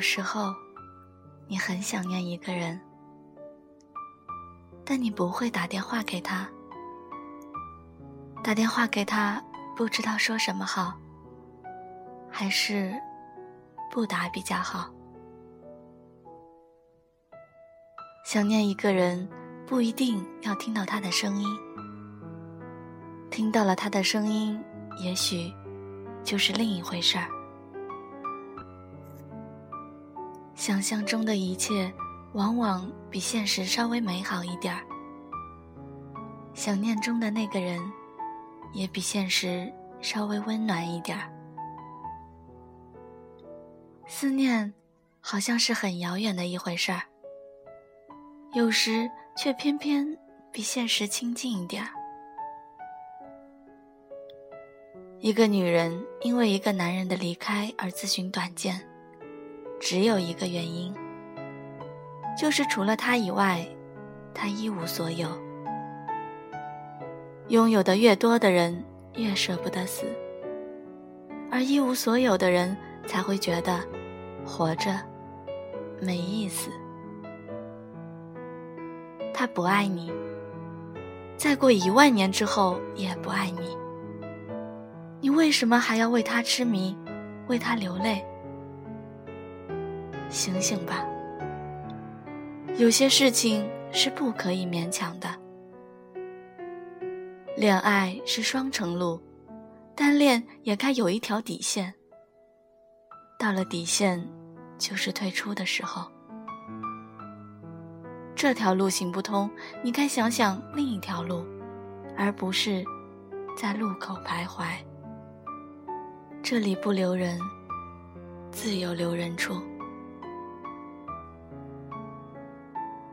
有时候，你很想念一个人，但你不会打电话给他。打电话给他，不知道说什么好，还是不打比较好。想念一个人，不一定要听到他的声音，听到了他的声音，也许就是另一回事儿。想象中的一切，往往比现实稍微美好一点儿。想念中的那个人。也比现实稍微温暖一点儿。思念，好像是很遥远的一回事儿，有时却偏偏比现实亲近一点儿。一个女人因为一个男人的离开而自寻短见，只有一个原因，就是除了他以外，他一无所有。拥有的越多的人，越舍不得死；而一无所有的人，才会觉得活着没意思。他不爱你，再过一万年之后也不爱你。你为什么还要为他痴迷，为他流泪？醒醒吧！有些事情是不可以勉强的。恋爱是双程路，单恋也该有一条底线。到了底线，就是退出的时候。这条路行不通，你该想想另一条路，而不是在路口徘徊。这里不留人，自有留人处。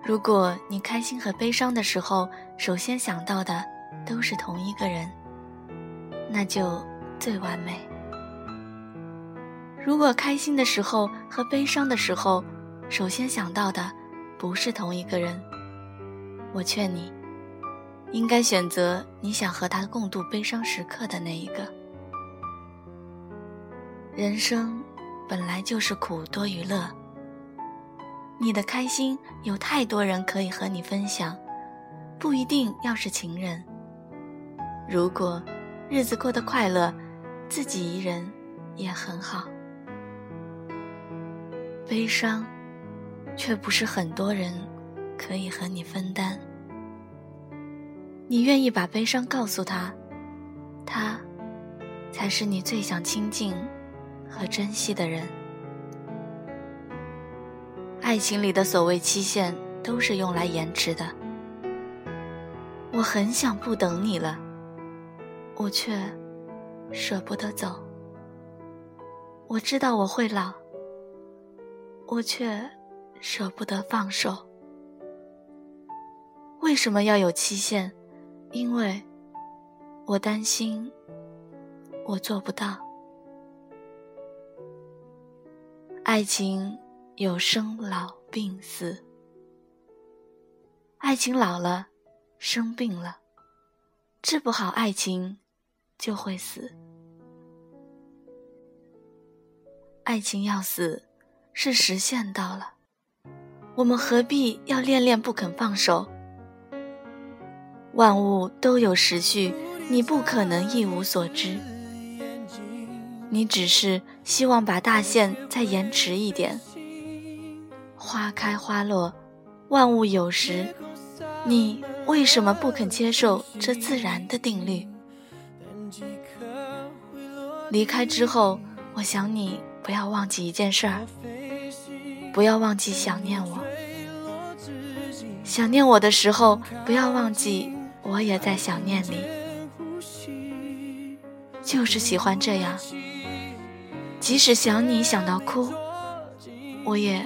如果你开心和悲伤的时候，首先想到的。都是同一个人，那就最完美。如果开心的时候和悲伤的时候，首先想到的不是同一个人，我劝你，应该选择你想和他共度悲伤时刻的那一个。人生本来就是苦多于乐，你的开心有太多人可以和你分享，不一定要是情人。如果日子过得快乐，自己一人也很好。悲伤，却不是很多人可以和你分担。你愿意把悲伤告诉他，他才是你最想亲近和珍惜的人。爱情里的所谓期限，都是用来延迟的。我很想不等你了。我却舍不得走。我知道我会老，我却舍不得放手。为什么要有期限？因为我担心我做不到。爱情有生老病死，爱情老了，生病了，治不好爱情。就会死。爱情要死，是时限到了，我们何必要恋恋不肯放手？万物都有时序，你不可能一无所知。你只是希望把大限再延迟一点。花开花落，万物有时，你为什么不肯接受这自然的定律？离开之后，我想你不要忘记一件事儿，不要忘记想念我。想念我的时候，不要忘记我也在想念你。就是喜欢这样，即使想你想到哭，我也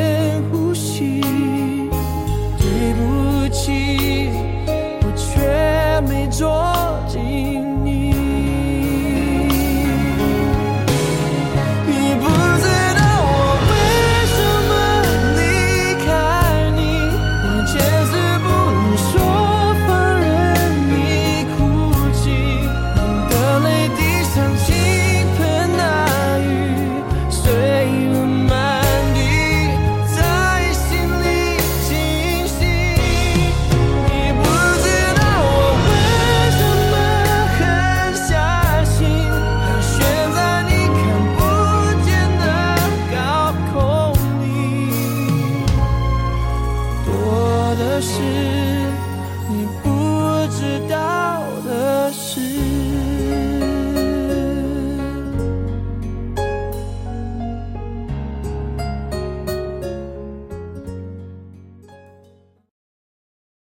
着，